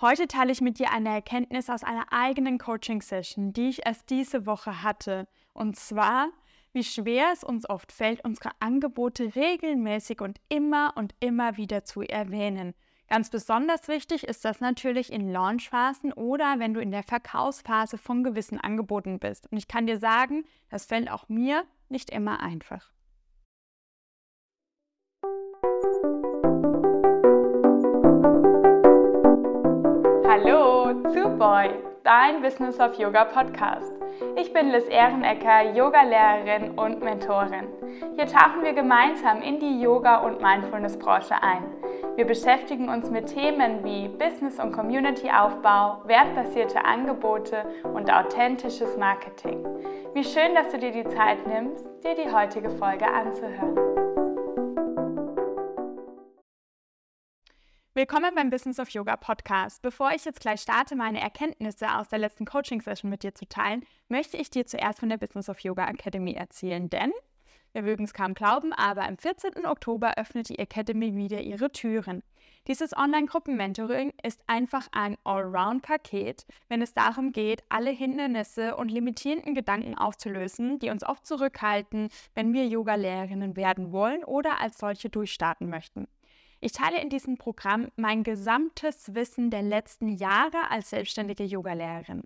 Heute teile ich mit dir eine Erkenntnis aus einer eigenen Coaching-Session, die ich erst diese Woche hatte. Und zwar, wie schwer es uns oft fällt, unsere Angebote regelmäßig und immer und immer wieder zu erwähnen. Ganz besonders wichtig ist das natürlich in Launchphasen oder wenn du in der Verkaufsphase von gewissen Angeboten bist. Und ich kann dir sagen, das fällt auch mir nicht immer einfach. Boy, dein Business of Yoga Podcast. Ich bin Liz Ehrenecker, Yogalehrerin und Mentorin. Hier tauchen wir gemeinsam in die Yoga- und Mindfulness-Branche ein. Wir beschäftigen uns mit Themen wie Business- und Community-Aufbau, wertbasierte Angebote und authentisches Marketing. Wie schön, dass du dir die Zeit nimmst, dir die heutige Folge anzuhören. Willkommen beim Business of Yoga Podcast. Bevor ich jetzt gleich starte, meine Erkenntnisse aus der letzten Coaching-Session mit dir zu teilen, möchte ich dir zuerst von der Business of Yoga Academy erzählen. Denn, wir mögen es kaum glauben, aber am 14. Oktober öffnet die Academy wieder ihre Türen. Dieses Online-Gruppen-Mentoring ist einfach ein Allround-Paket, wenn es darum geht, alle Hindernisse und limitierenden Gedanken aufzulösen, die uns oft zurückhalten, wenn wir Yoga-Lehrerinnen werden wollen oder als solche durchstarten möchten. Ich teile in diesem Programm mein gesamtes Wissen der letzten Jahre als selbstständige Yogalehrerin.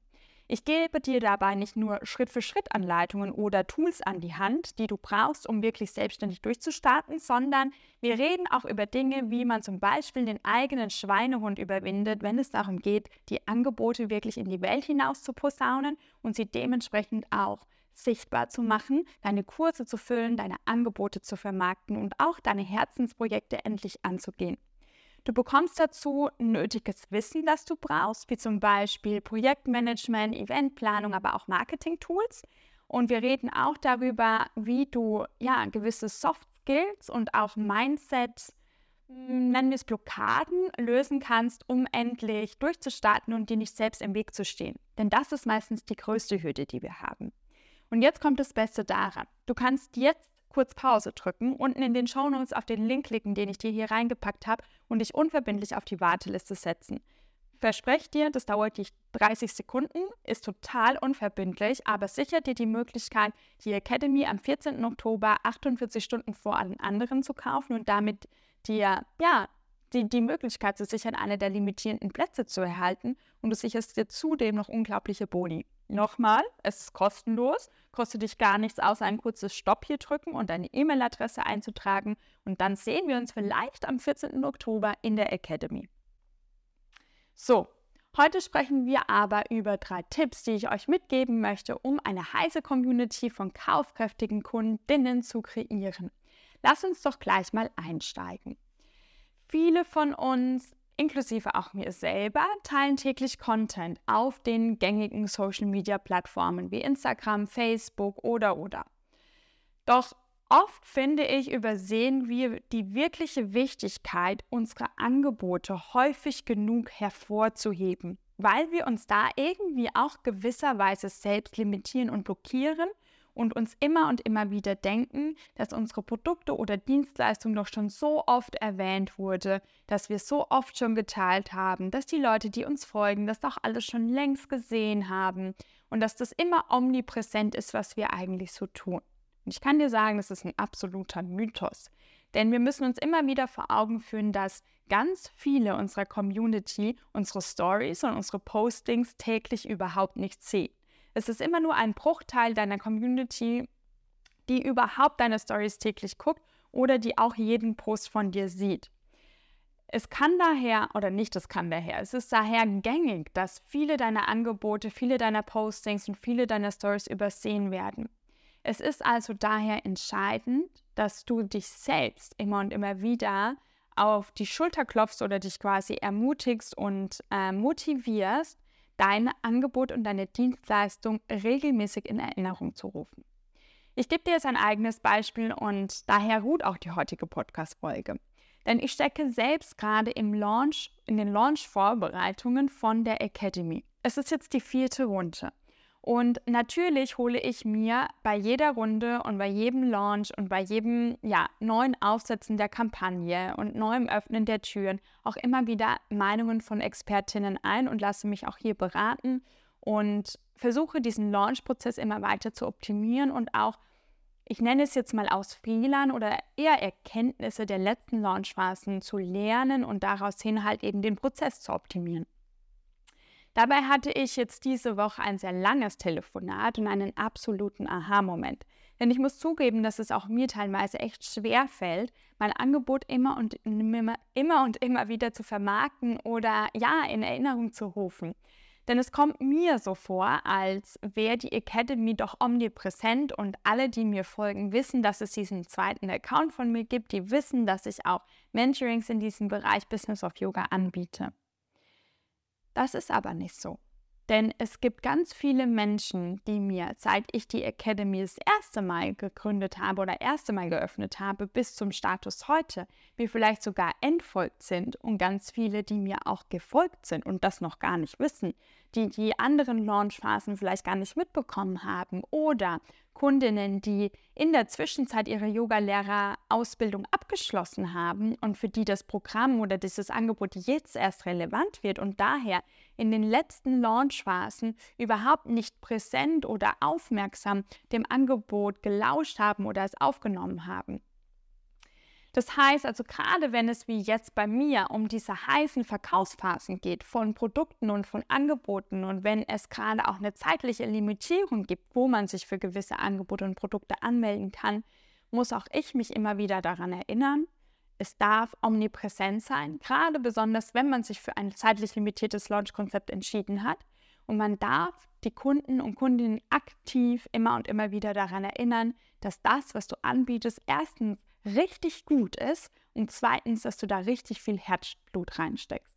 Ich gebe dir dabei nicht nur Schritt-für-Schritt-Anleitungen oder Tools an die Hand, die du brauchst, um wirklich selbstständig durchzustarten, sondern wir reden auch über Dinge, wie man zum Beispiel den eigenen Schweinehund überwindet, wenn es darum geht, die Angebote wirklich in die Welt hinaus zu posaunen und sie dementsprechend auch sichtbar zu machen, deine Kurse zu füllen, deine Angebote zu vermarkten und auch deine Herzensprojekte endlich anzugehen. Du bekommst dazu nötiges Wissen, das du brauchst, wie zum Beispiel Projektmanagement, Eventplanung, aber auch Marketing-Tools. Und wir reden auch darüber, wie du ja gewisse Soft Skills und auch Mindset, hm, nennen wir es Blockaden, lösen kannst, um endlich durchzustarten und dir nicht selbst im Weg zu stehen. Denn das ist meistens die größte Hürde, die wir haben. Und jetzt kommt das Beste daran. Du kannst jetzt kurz Pause drücken, unten in den Shownotes auf den Link klicken, den ich dir hier reingepackt habe und dich unverbindlich auf die Warteliste setzen. Verspreche dir, das dauert dich 30 Sekunden, ist total unverbindlich, aber sichert dir die Möglichkeit, die Academy am 14. Oktober 48 Stunden vor allen anderen zu kaufen und damit dir ja, die, die Möglichkeit zu sichern, eine der limitierenden Plätze zu erhalten und du sicherst dir zudem noch unglaubliche Boni. Nochmal, es ist kostenlos, kostet dich gar nichts, außer ein kurzes Stopp hier drücken und deine E-Mail-Adresse einzutragen. Und dann sehen wir uns vielleicht am 14. Oktober in der Academy. So, heute sprechen wir aber über drei Tipps, die ich euch mitgeben möchte, um eine heiße Community von kaufkräftigen Kundinnen zu kreieren. Lass uns doch gleich mal einsteigen. Viele von uns inklusive auch mir selber, teilen täglich Content auf den gängigen Social-Media-Plattformen wie Instagram, Facebook oder oder. Doch oft finde ich, übersehen wir die wirkliche Wichtigkeit unserer Angebote häufig genug hervorzuheben, weil wir uns da irgendwie auch gewisserweise selbst limitieren und blockieren und uns immer und immer wieder denken, dass unsere Produkte oder Dienstleistungen doch schon so oft erwähnt wurde, dass wir so oft schon geteilt haben, dass die Leute, die uns folgen, das doch alles schon längst gesehen haben und dass das immer omnipräsent ist, was wir eigentlich so tun. Und ich kann dir sagen, das ist ein absoluter Mythos. Denn wir müssen uns immer wieder vor Augen führen, dass ganz viele unserer Community unsere Stories und unsere Postings täglich überhaupt nicht sehen. Es ist immer nur ein Bruchteil deiner Community, die überhaupt deine Stories täglich guckt oder die auch jeden Post von dir sieht. Es kann daher, oder nicht, es kann daher, es ist daher gängig, dass viele deiner Angebote, viele deiner Postings und viele deiner Stories übersehen werden. Es ist also daher entscheidend, dass du dich selbst immer und immer wieder auf die Schulter klopfst oder dich quasi ermutigst und äh, motivierst, dein Angebot und deine Dienstleistung regelmäßig in Erinnerung zu rufen. Ich gebe dir jetzt ein eigenes Beispiel und daher ruht auch die heutige Podcast-Folge. Denn ich stecke selbst gerade im Launch, in den Launch-Vorbereitungen von der Academy. Es ist jetzt die vierte Runde. Und natürlich hole ich mir bei jeder Runde und bei jedem Launch und bei jedem ja, neuen Aufsetzen der Kampagne und neuem Öffnen der Türen auch immer wieder Meinungen von Expertinnen ein und lasse mich auch hier beraten und versuche diesen Launch-Prozess immer weiter zu optimieren und auch, ich nenne es jetzt mal aus Fehlern oder eher Erkenntnisse der letzten Launchphasen zu lernen und daraus hin halt eben den Prozess zu optimieren. Dabei hatte ich jetzt diese Woche ein sehr langes Telefonat und einen absoluten Aha-Moment. Denn ich muss zugeben, dass es auch mir teilweise echt schwer fällt, mein Angebot immer und immer, immer und immer wieder zu vermarkten oder ja, in Erinnerung zu rufen. Denn es kommt mir so vor, als wäre die Academy doch omnipräsent und alle, die mir folgen, wissen, dass es diesen zweiten Account von mir gibt. Die wissen, dass ich auch Mentorings in diesem Bereich Business of Yoga anbiete. Das ist aber nicht so. Denn es gibt ganz viele Menschen, die mir, seit ich die Academy das erste Mal gegründet habe oder erste Mal geöffnet habe, bis zum Status heute, mir vielleicht sogar entfolgt sind und ganz viele, die mir auch gefolgt sind und das noch gar nicht wissen, die die anderen Launchphasen vielleicht gar nicht mitbekommen haben oder Kundinnen, die in der Zwischenzeit ihre Yogalehrerausbildung abgeschlossen haben und für die das Programm oder dieses Angebot jetzt erst relevant wird und daher in den letzten Launchphasen überhaupt nicht präsent oder aufmerksam dem Angebot gelauscht haben oder es aufgenommen haben. Das heißt also, gerade wenn es wie jetzt bei mir um diese heißen Verkaufsphasen geht von Produkten und von Angeboten und wenn es gerade auch eine zeitliche Limitierung gibt, wo man sich für gewisse Angebote und Produkte anmelden kann, muss auch ich mich immer wieder daran erinnern, es darf omnipräsent sein, gerade besonders wenn man sich für ein zeitlich limitiertes Launch-Konzept entschieden hat. Und man darf die Kunden und Kundinnen aktiv immer und immer wieder daran erinnern, dass das, was du anbietest, erstens richtig gut ist und zweitens, dass du da richtig viel Herzblut reinsteckst.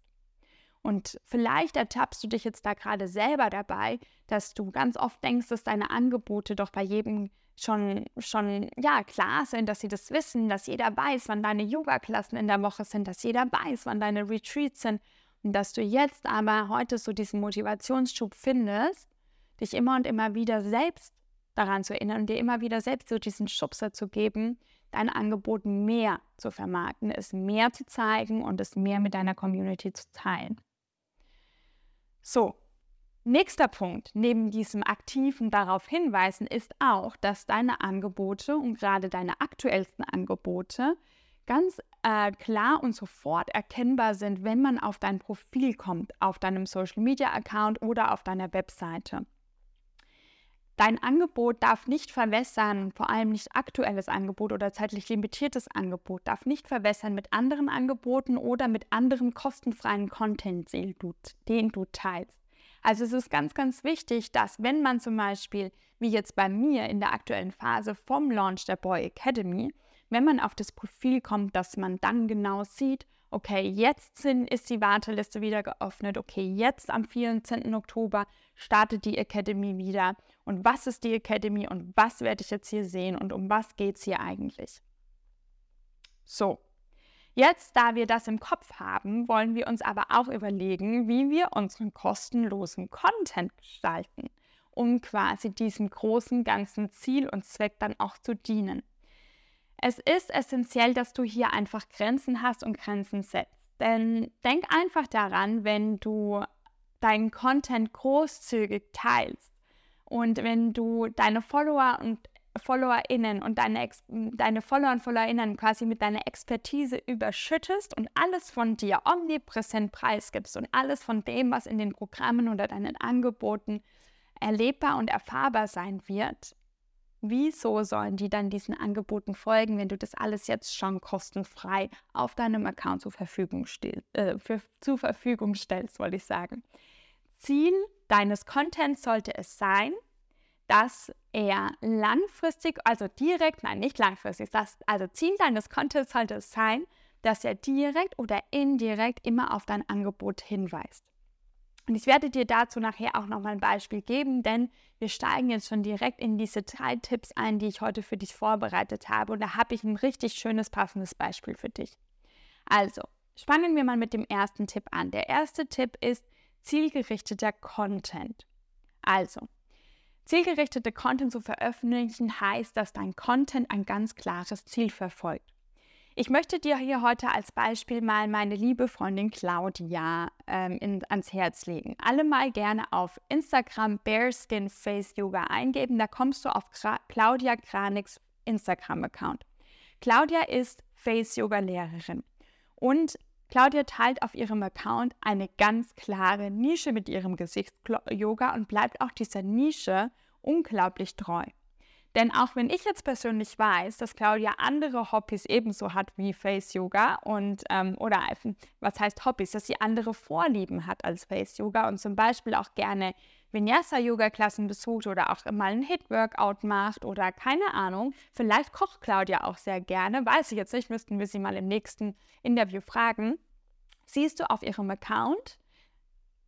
Und vielleicht ertappst du dich jetzt da gerade selber dabei, dass du ganz oft denkst, dass deine Angebote doch bei jedem schon, schon ja, klar sind, dass sie das wissen, dass jeder weiß, wann deine Yoga-Klassen in der Woche sind, dass jeder weiß, wann deine Retreats sind und dass du jetzt aber heute so diesen Motivationsschub findest, dich immer und immer wieder selbst daran zu erinnern und dir immer wieder selbst so diesen Schubser zu geben, dein Angebot mehr zu vermarkten, es mehr zu zeigen und es mehr mit deiner Community zu teilen. So, nächster Punkt neben diesem aktiven darauf hinweisen ist auch, dass deine Angebote und gerade deine aktuellsten Angebote ganz äh, klar und sofort erkennbar sind, wenn man auf dein Profil kommt, auf deinem Social Media Account oder auf deiner Webseite. Dein Angebot darf nicht verwässern, vor allem nicht aktuelles Angebot oder zeitlich limitiertes Angebot, darf nicht verwässern mit anderen Angeboten oder mit anderem kostenfreien Content, den du teilst. Also es ist ganz, ganz wichtig, dass wenn man zum Beispiel, wie jetzt bei mir in der aktuellen Phase vom Launch der Boy Academy, wenn man auf das Profil kommt, dass man dann genau sieht, okay, jetzt sind, ist die Warteliste wieder geöffnet, okay, jetzt am 14. Oktober startet die Academy wieder und was ist die Academy und was werde ich jetzt hier sehen und um was geht es hier eigentlich. So, jetzt, da wir das im Kopf haben, wollen wir uns aber auch überlegen, wie wir unseren kostenlosen Content gestalten, um quasi diesem großen ganzen Ziel und Zweck dann auch zu dienen. Es ist essentiell, dass du hier einfach Grenzen hast und Grenzen setzt. Denn denk einfach daran, wenn du deinen Content großzügig teilst und wenn du deine Follower und FollowerInnen und deine, deine Follower und FollowerInnen quasi mit deiner Expertise überschüttest und alles von dir omnipräsent preisgibst und alles von dem, was in den Programmen oder deinen Angeboten erlebbar und erfahrbar sein wird, wieso sollen die dann diesen Angeboten folgen, wenn du das alles jetzt schon kostenfrei auf deinem Account zur Verfügung, äh, für, zur Verfügung stellst, wollte ich sagen. Ziel deines Contents sollte es sein, dass er langfristig, also direkt, nein, nicht langfristig, das, also Ziel deines Contents sollte es sein, dass er direkt oder indirekt immer auf dein Angebot hinweist. Und ich werde dir dazu nachher auch nochmal ein Beispiel geben, denn wir steigen jetzt schon direkt in diese drei Tipps ein, die ich heute für dich vorbereitet habe. Und da habe ich ein richtig schönes, passendes Beispiel für dich. Also, fangen wir mal mit dem ersten Tipp an. Der erste Tipp ist zielgerichteter Content. Also, Zielgerichtete Content zu veröffentlichen heißt, dass dein Content ein ganz klares Ziel verfolgt. Ich möchte dir hier heute als Beispiel mal meine liebe Freundin Claudia ähm, in, ans Herz legen. Alle mal gerne auf Instagram Bearskin Face Yoga eingeben. Da kommst du auf Gra Claudia Kraniks Instagram-Account. Claudia ist Face Yoga Lehrerin und Claudia teilt auf ihrem Account eine ganz klare Nische mit ihrem Gesichts-Yoga und bleibt auch dieser Nische unglaublich treu. Denn auch wenn ich jetzt persönlich weiß, dass Claudia andere Hobbys ebenso hat wie Face Yoga und ähm, oder was heißt Hobbys, dass sie andere Vorlieben hat als Face Yoga und zum Beispiel auch gerne Vinyasa Yoga Klassen besucht oder auch mal ein Hit Workout macht oder keine Ahnung. Vielleicht kocht Claudia auch sehr gerne, weiß ich jetzt nicht, müssten wir sie mal im nächsten Interview fragen. Siehst du auf ihrem Account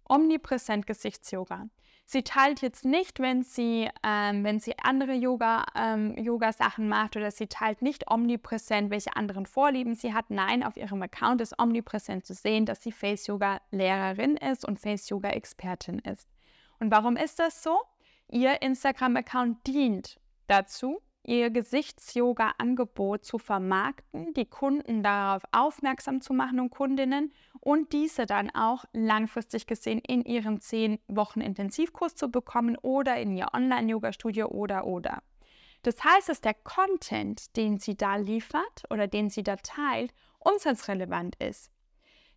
omnipräsent Gesichtsyoga. Sie teilt jetzt nicht, wenn sie, ähm, wenn sie andere Yoga, ähm, Yoga-Sachen macht oder sie teilt nicht omnipräsent, welche anderen Vorlieben sie hat. Nein, auf ihrem Account ist omnipräsent zu sehen, dass sie Face-Yoga-Lehrerin ist und Face-Yoga-Expertin ist. Und warum ist das so? Ihr Instagram-Account dient dazu, ihr Gesichts-Yoga-Angebot zu vermarkten, die Kunden darauf aufmerksam zu machen und Kundinnen und diese dann auch langfristig gesehen in ihren zehn Wochen Intensivkurs zu bekommen oder in ihr Online-Yoga-Studio oder oder. Das heißt, dass der Content, den sie da liefert oder den sie da teilt, umsatzrelevant ist.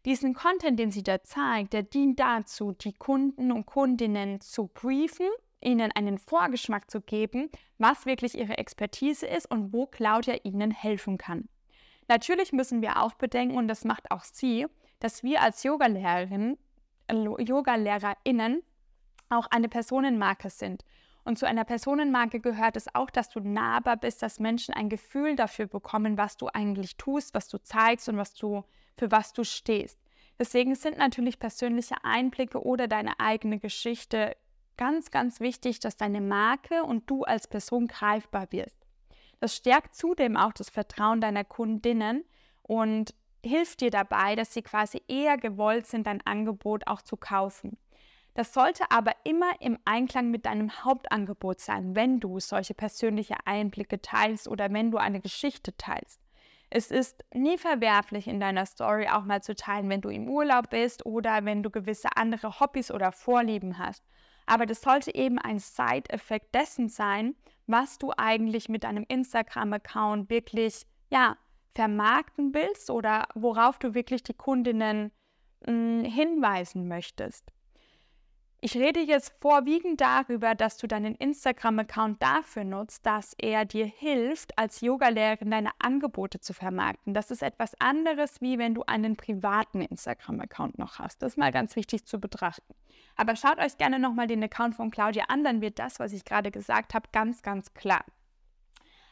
Diesen Content, den sie da zeigt, der dient dazu, die Kunden und Kundinnen zu briefen ihnen einen Vorgeschmack zu geben, was wirklich ihre Expertise ist und wo Claudia ihnen helfen kann. Natürlich müssen wir auch bedenken, und das macht auch sie, dass wir als Yogalehrerin, Yogalehrerinnen auch eine Personenmarke sind. Und zu einer Personenmarke gehört es auch, dass du nahbar bist, dass Menschen ein Gefühl dafür bekommen, was du eigentlich tust, was du zeigst und was du, für was du stehst. Deswegen sind natürlich persönliche Einblicke oder deine eigene Geschichte ganz, ganz wichtig, dass deine Marke und du als Person greifbar wirst. Das stärkt zudem auch das Vertrauen deiner Kundinnen und hilft dir dabei, dass sie quasi eher gewollt sind, dein Angebot auch zu kaufen. Das sollte aber immer im Einklang mit deinem Hauptangebot sein, wenn du solche persönliche Einblicke teilst oder wenn du eine Geschichte teilst. Es ist nie verwerflich in deiner Story auch mal zu teilen, wenn du im Urlaub bist oder wenn du gewisse andere Hobbys oder Vorlieben hast. Aber das sollte eben ein Side-Effekt dessen sein, was du eigentlich mit deinem Instagram-Account wirklich, ja, vermarkten willst oder worauf du wirklich die Kundinnen mh, hm, hinweisen möchtest. Ich rede jetzt vorwiegend darüber, dass du deinen Instagram-Account dafür nutzt, dass er dir hilft, als Yogalehrerin deine Angebote zu vermarkten. Das ist etwas anderes, wie wenn du einen privaten Instagram-Account noch hast. Das ist mal ganz wichtig zu betrachten. Aber schaut euch gerne nochmal den Account von Claudia an, dann wird das, was ich gerade gesagt habe, ganz, ganz klar.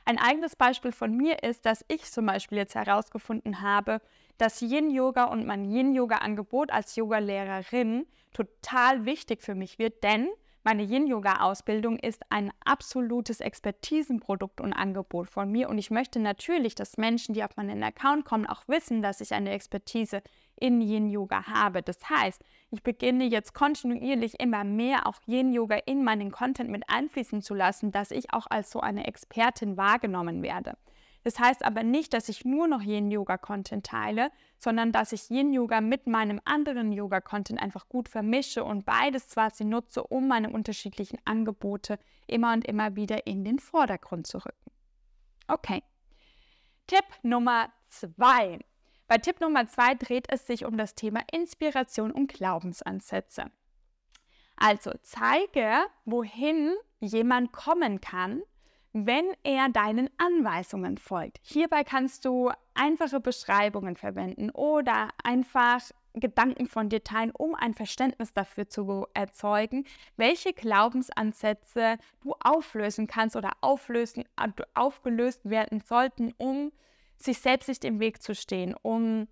Ein eigenes Beispiel von mir ist, dass ich zum Beispiel jetzt herausgefunden habe, dass Yin-Yoga und mein Yin-Yoga-Angebot als Yoga-Lehrerin total wichtig für mich wird, denn meine Yin-Yoga-Ausbildung ist ein absolutes Expertisenprodukt und Angebot von mir. Und ich möchte natürlich, dass Menschen, die auf meinen Account kommen, auch wissen, dass ich eine Expertise in Yin-Yoga habe. Das heißt, ich beginne jetzt kontinuierlich immer mehr auch Yin-Yoga in meinen Content mit einfließen zu lassen, dass ich auch als so eine Expertin wahrgenommen werde. Das heißt aber nicht, dass ich nur noch Yin-Yoga-Content teile, sondern dass ich Yin-Yoga mit meinem anderen Yoga-Content einfach gut vermische und beides quasi nutze, um meine unterschiedlichen Angebote immer und immer wieder in den Vordergrund zu rücken. Okay. Tipp Nummer zwei. Bei Tipp Nummer zwei dreht es sich um das Thema Inspiration und Glaubensansätze. Also zeige, wohin jemand kommen kann, wenn er deinen Anweisungen folgt. Hierbei kannst du einfache Beschreibungen verwenden oder einfach Gedanken von dir teilen, um ein Verständnis dafür zu erzeugen, welche Glaubensansätze du auflösen kannst oder auflösen, aufgelöst werden sollten, um sich selbst nicht im Weg zu stehen, um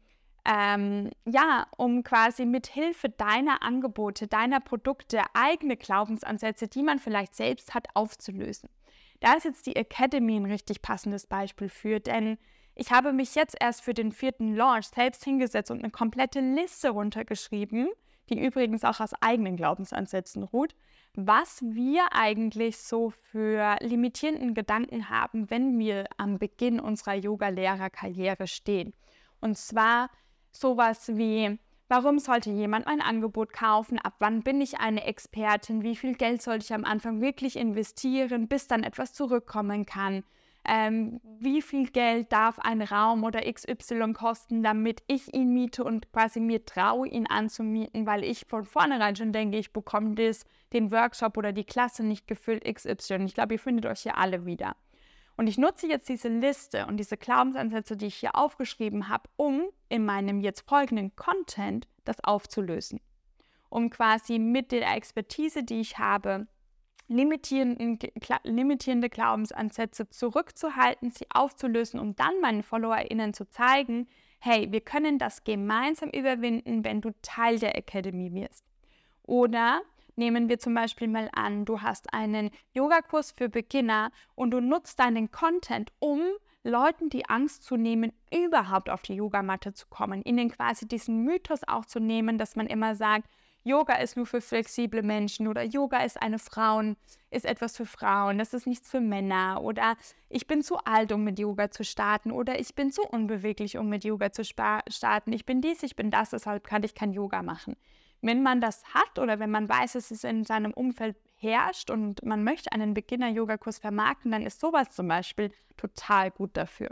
ähm, ja, um quasi mit Hilfe deiner Angebote, deiner Produkte eigene Glaubensansätze, die man vielleicht selbst hat, aufzulösen. Da ist jetzt die Academy ein richtig passendes Beispiel für, denn ich habe mich jetzt erst für den vierten Launch selbst hingesetzt und eine komplette Liste runtergeschrieben, die übrigens auch aus eigenen Glaubensansätzen ruht, was wir eigentlich so für limitierenden Gedanken haben, wenn wir am Beginn unserer Yoga-Lehrerkarriere stehen. Und zwar sowas wie, warum sollte jemand mein Angebot kaufen? Ab wann bin ich eine Expertin? Wie viel Geld sollte ich am Anfang wirklich investieren, bis dann etwas zurückkommen kann? Ähm, wie viel Geld darf ein Raum oder XY kosten, damit ich ihn miete und quasi mir traue, ihn anzumieten, weil ich von vornherein schon denke, ich bekomme das, den Workshop oder die Klasse nicht gefüllt XY. Ich glaube, ihr findet euch hier alle wieder. Und ich nutze jetzt diese Liste und diese Glaubensansätze, die ich hier aufgeschrieben habe, um in meinem jetzt folgenden Content das aufzulösen. Um quasi mit der Expertise, die ich habe, limitierende Glaubensansätze zurückzuhalten, sie aufzulösen, um dann meinen FollowerInnen zu zeigen, hey, wir können das gemeinsam überwinden, wenn du Teil der Academy wirst. Oder nehmen wir zum Beispiel mal an, du hast einen Yogakurs für Beginner und du nutzt deinen Content, um Leuten die Angst zu nehmen, überhaupt auf die Yogamatte zu kommen, ihnen quasi diesen Mythos auch zu nehmen, dass man immer sagt, Yoga ist nur für flexible Menschen oder Yoga ist eine Frauen, ist etwas für Frauen, das ist nichts für Männer oder ich bin zu alt, um mit Yoga zu starten oder ich bin zu unbeweglich, um mit Yoga zu starten. Ich bin dies, ich bin das, deshalb kann ich kein Yoga machen. Wenn man das hat oder wenn man weiß, dass es in seinem Umfeld herrscht und man möchte einen Beginner-Yoga-Kurs vermarkten, dann ist sowas zum Beispiel total gut dafür.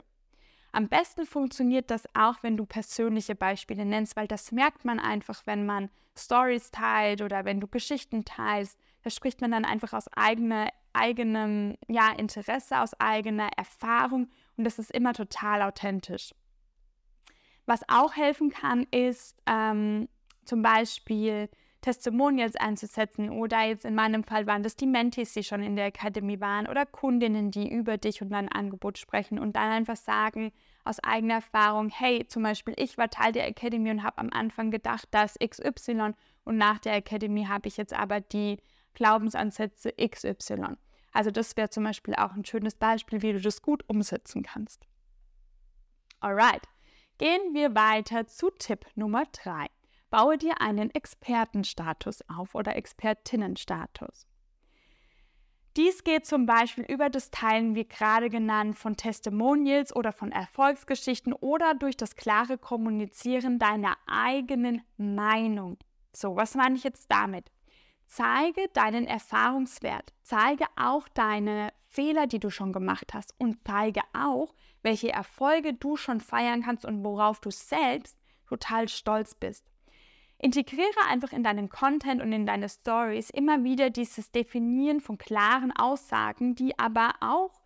Am besten funktioniert das auch, wenn du persönliche Beispiele nennst, weil das merkt man einfach, wenn man Stories teilt oder wenn du Geschichten teilst. Da spricht man dann einfach aus eigener, eigenem ja, Interesse, aus eigener Erfahrung und das ist immer total authentisch. Was auch helfen kann, ist ähm, zum Beispiel Testimonials einzusetzen oder jetzt in meinem Fall waren das die Mentis, die schon in der Academy waren oder Kundinnen, die über dich und dein Angebot sprechen und dann einfach sagen aus eigener Erfahrung, hey, zum Beispiel ich war Teil der Academy und habe am Anfang gedacht, dass XY und nach der Academy habe ich jetzt aber die Glaubensansätze XY. Also das wäre zum Beispiel auch ein schönes Beispiel, wie du das gut umsetzen kannst. Alright, gehen wir weiter zu Tipp Nummer 3. Baue dir einen Expertenstatus auf oder Expertinnenstatus. Dies geht zum Beispiel über das Teilen, wie gerade genannt, von Testimonials oder von Erfolgsgeschichten oder durch das klare Kommunizieren deiner eigenen Meinung. So, was meine ich jetzt damit? Zeige deinen Erfahrungswert, zeige auch deine Fehler, die du schon gemacht hast und zeige auch, welche Erfolge du schon feiern kannst und worauf du selbst total stolz bist. Integriere einfach in deinen Content und in deine Stories immer wieder dieses Definieren von klaren Aussagen, die aber auch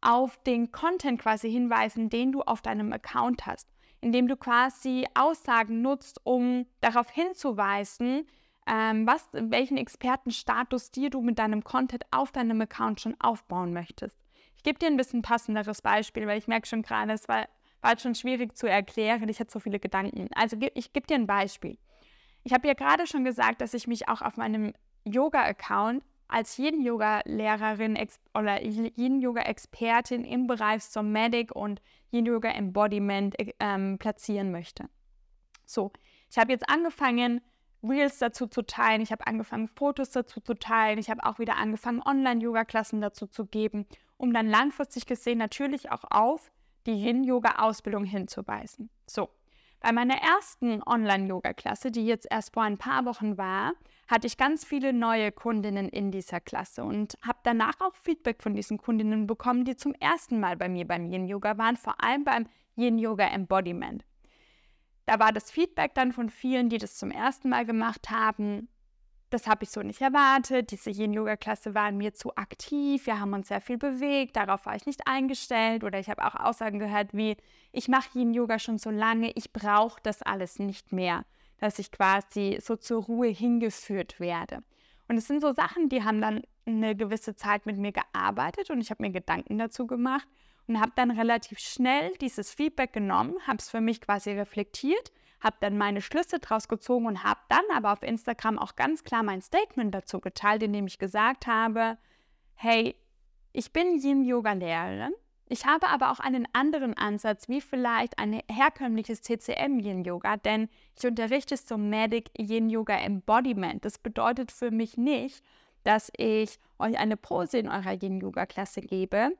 auf den Content quasi hinweisen, den du auf deinem Account hast, indem du quasi Aussagen nutzt, um darauf hinzuweisen, ähm, was, welchen Expertenstatus dir du mit deinem Content auf deinem Account schon aufbauen möchtest. Ich gebe dir ein bisschen passenderes Beispiel, weil ich merke schon gerade, es war, war schon schwierig zu erklären. Ich hatte so viele Gedanken. Also ich gebe dir ein Beispiel. Ich habe ja gerade schon gesagt, dass ich mich auch auf meinem Yoga-Account als Yin-Yoga-Lehrerin oder Yin-Yoga-Expertin im Bereich Somatic und Yin-Yoga-Embodiment ähm, platzieren möchte. So, ich habe jetzt angefangen, Reels dazu zu teilen, ich habe angefangen, Fotos dazu zu teilen, ich habe auch wieder angefangen, Online-Yoga-Klassen dazu zu geben, um dann langfristig gesehen natürlich auch auf die Yin-Yoga-Ausbildung hinzuweisen. So, bei meiner ersten Online-Yoga-Klasse, die jetzt erst vor ein paar Wochen war, hatte ich ganz viele neue Kundinnen in dieser Klasse und habe danach auch Feedback von diesen Kundinnen bekommen, die zum ersten Mal bei mir beim Yin-Yoga waren, vor allem beim Yin-Yoga-Embodiment. Da war das Feedback dann von vielen, die das zum ersten Mal gemacht haben, das habe ich so nicht erwartet. Diese Yin-Yoga-Klasse war mir zu aktiv. Wir haben uns sehr viel bewegt. Darauf war ich nicht eingestellt. Oder ich habe auch Aussagen gehört wie, ich mache Yin-Yoga schon so lange, ich brauche das alles nicht mehr. Dass ich quasi so zur Ruhe hingeführt werde. Und es sind so Sachen, die haben dann eine gewisse Zeit mit mir gearbeitet und ich habe mir Gedanken dazu gemacht und habe dann relativ schnell dieses Feedback genommen, habe es für mich quasi reflektiert habe dann meine Schlüsse draus gezogen und habe dann aber auf Instagram auch ganz klar mein Statement dazu geteilt, in dem ich gesagt habe, hey, ich bin Yin-Yoga-Lehrerin, Ich habe aber auch einen anderen Ansatz, wie vielleicht ein herkömmliches TCM Yin Yoga, denn ich unterrichte Somatic Yin Yoga Embodiment. Das bedeutet für mich nicht, dass ich euch eine Pose in eurer Yin Yoga Klasse gebe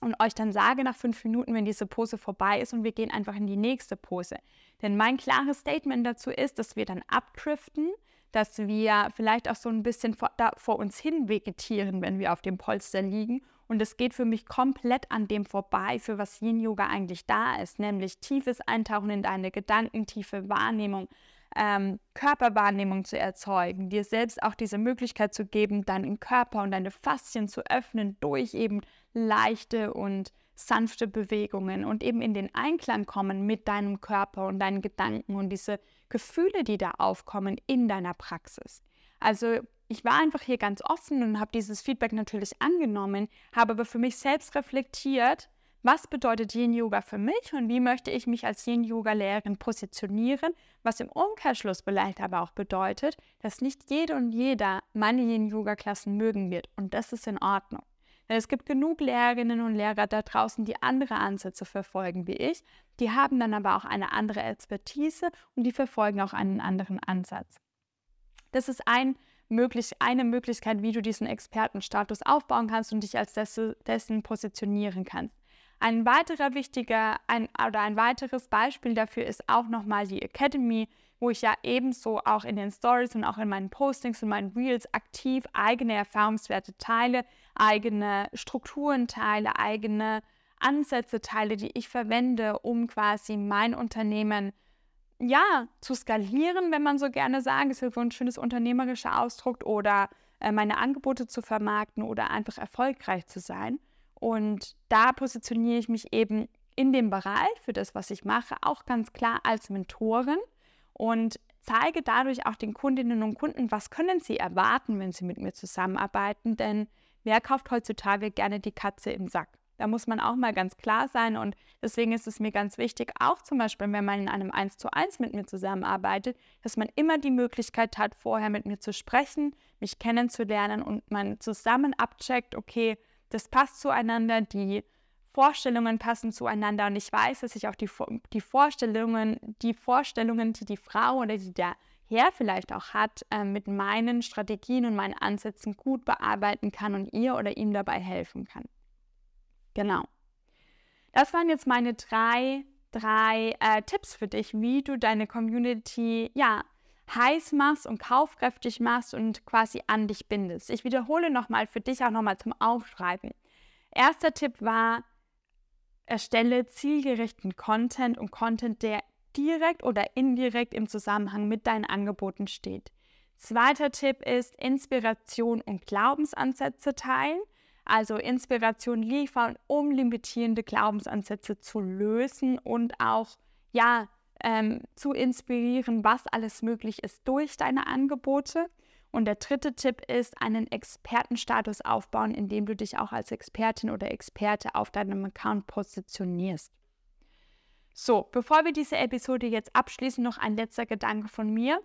und euch dann sage nach fünf Minuten, wenn diese Pose vorbei ist und wir gehen einfach in die nächste Pose. Denn mein klares Statement dazu ist, dass wir dann abdriften, dass wir vielleicht auch so ein bisschen vor, da, vor uns hin vegetieren, wenn wir auf dem Polster liegen. Und es geht für mich komplett an dem vorbei, für was Yin Yoga eigentlich da ist, nämlich tiefes Eintauchen in deine Gedanken, tiefe Wahrnehmung, ähm, Körperwahrnehmung zu erzeugen, dir selbst auch diese Möglichkeit zu geben, deinen Körper und deine Faszien zu öffnen durch eben leichte und sanfte Bewegungen und eben in den Einklang kommen mit deinem Körper und deinen Gedanken und diese Gefühle, die da aufkommen in deiner Praxis. Also ich war einfach hier ganz offen und habe dieses Feedback natürlich angenommen, habe aber für mich selbst reflektiert, was bedeutet Yin Yoga für mich und wie möchte ich mich als Yin Yoga Lehrerin positionieren, was im Umkehrschluss vielleicht aber auch bedeutet, dass nicht jede und jeder meine Yin Yoga Klassen mögen wird und das ist in Ordnung. Denn es gibt genug Lehrerinnen und Lehrer da draußen, die andere Ansätze verfolgen wie ich, die haben dann aber auch eine andere Expertise und die verfolgen auch einen anderen Ansatz. Das ist ein möglich, eine Möglichkeit, wie du diesen Expertenstatus aufbauen kannst und dich als dessen positionieren kannst. Ein weiterer wichtiger ein, oder ein weiteres Beispiel dafür ist auch nochmal die Academy, wo ich ja ebenso auch in den Stories und auch in meinen Postings und meinen Reels aktiv eigene Erfahrungswerte teile, eigene Strukturen teile, eigene Ansätze teile, die ich verwende, um quasi mein Unternehmen ja, zu skalieren, wenn man so gerne sagt, ist so ein schönes unternehmerischer Ausdruck, oder äh, meine Angebote zu vermarkten oder einfach erfolgreich zu sein. Und da positioniere ich mich eben in dem Bereich für das, was ich mache, auch ganz klar als Mentorin und zeige dadurch auch den Kundinnen und Kunden, was können sie erwarten, wenn sie mit mir zusammenarbeiten, denn wer kauft heutzutage gerne die Katze im Sack? Da muss man auch mal ganz klar sein und deswegen ist es mir ganz wichtig, auch zum Beispiel, wenn man in einem 1 zu 1 mit mir zusammenarbeitet, dass man immer die Möglichkeit hat, vorher mit mir zu sprechen, mich kennenzulernen und man zusammen abcheckt, okay, das passt zueinander, die Vorstellungen passen zueinander und ich weiß, dass ich auch die, die Vorstellungen, die Vorstellungen, die die Frau oder die der Herr vielleicht auch hat, äh, mit meinen Strategien und meinen Ansätzen gut bearbeiten kann und ihr oder ihm dabei helfen kann. Genau. Das waren jetzt meine drei, drei äh, Tipps für dich, wie du deine Community ja, heiß machst und kaufkräftig machst und quasi an dich bindest. Ich wiederhole nochmal für dich auch nochmal zum Aufschreiben. Erster Tipp war, erstelle zielgerichten Content und Content, der direkt oder indirekt im Zusammenhang mit deinen Angeboten steht. Zweiter Tipp ist Inspiration und Glaubensansätze teilen also Inspiration liefern, um limitierende Glaubensansätze zu lösen und auch ja ähm, zu inspirieren, was alles möglich ist durch deine Angebote. Und der dritte Tipp ist, einen Expertenstatus aufbauen, indem du dich auch als Expertin oder Experte auf deinem Account positionierst. So, bevor wir diese Episode jetzt abschließen, noch ein letzter Gedanke von mir,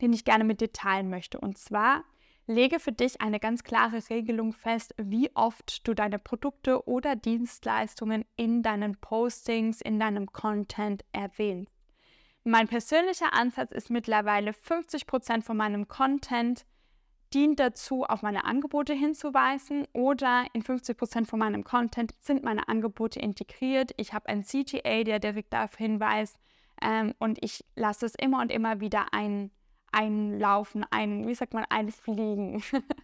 den ich gerne mit dir teilen möchte. Und zwar Lege für dich eine ganz klare Regelung fest, wie oft du deine Produkte oder Dienstleistungen in deinen Postings, in deinem Content erwähnst. Mein persönlicher Ansatz ist mittlerweile 50% von meinem Content dient dazu, auf meine Angebote hinzuweisen oder in 50% von meinem Content sind meine Angebote integriert. Ich habe ein CTA, der direkt darauf hinweist ähm, und ich lasse es immer und immer wieder ein einlaufen, ein, wie sagt man, einfliegen.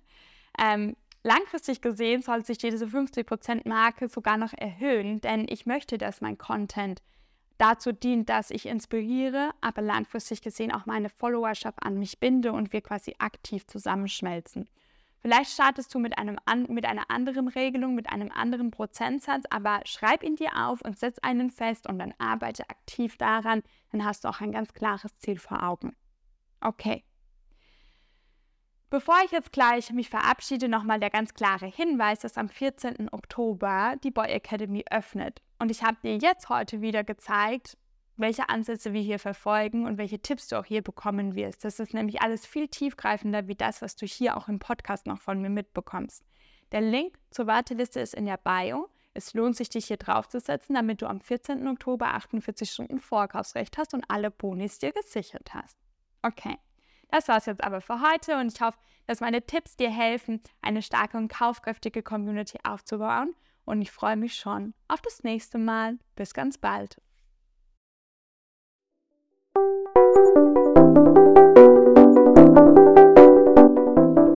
ähm, langfristig gesehen soll sich diese 50%-Marke sogar noch erhöhen, denn ich möchte, dass mein Content dazu dient, dass ich inspiriere, aber langfristig gesehen auch meine Followerschaft an mich binde und wir quasi aktiv zusammenschmelzen. Vielleicht startest du mit, einem, mit einer anderen Regelung, mit einem anderen Prozentsatz, aber schreib ihn dir auf und setz einen fest und dann arbeite aktiv daran, dann hast du auch ein ganz klares Ziel vor Augen. Okay. Bevor ich jetzt gleich mich verabschiede, nochmal der ganz klare Hinweis, dass am 14. Oktober die Boy Academy öffnet. Und ich habe dir jetzt heute wieder gezeigt, welche Ansätze wir hier verfolgen und welche Tipps du auch hier bekommen wirst. Das ist nämlich alles viel tiefgreifender wie das, was du hier auch im Podcast noch von mir mitbekommst. Der Link zur Warteliste ist in der Bio. Es lohnt sich, dich hier draufzusetzen, damit du am 14. Oktober 48 Stunden Vorkaufsrecht hast und alle Bonis dir gesichert hast. Okay, das war's jetzt aber für heute und ich hoffe, dass meine Tipps dir helfen, eine starke und kaufkräftige Community aufzubauen. Und ich freue mich schon auf das nächste Mal. Bis ganz bald.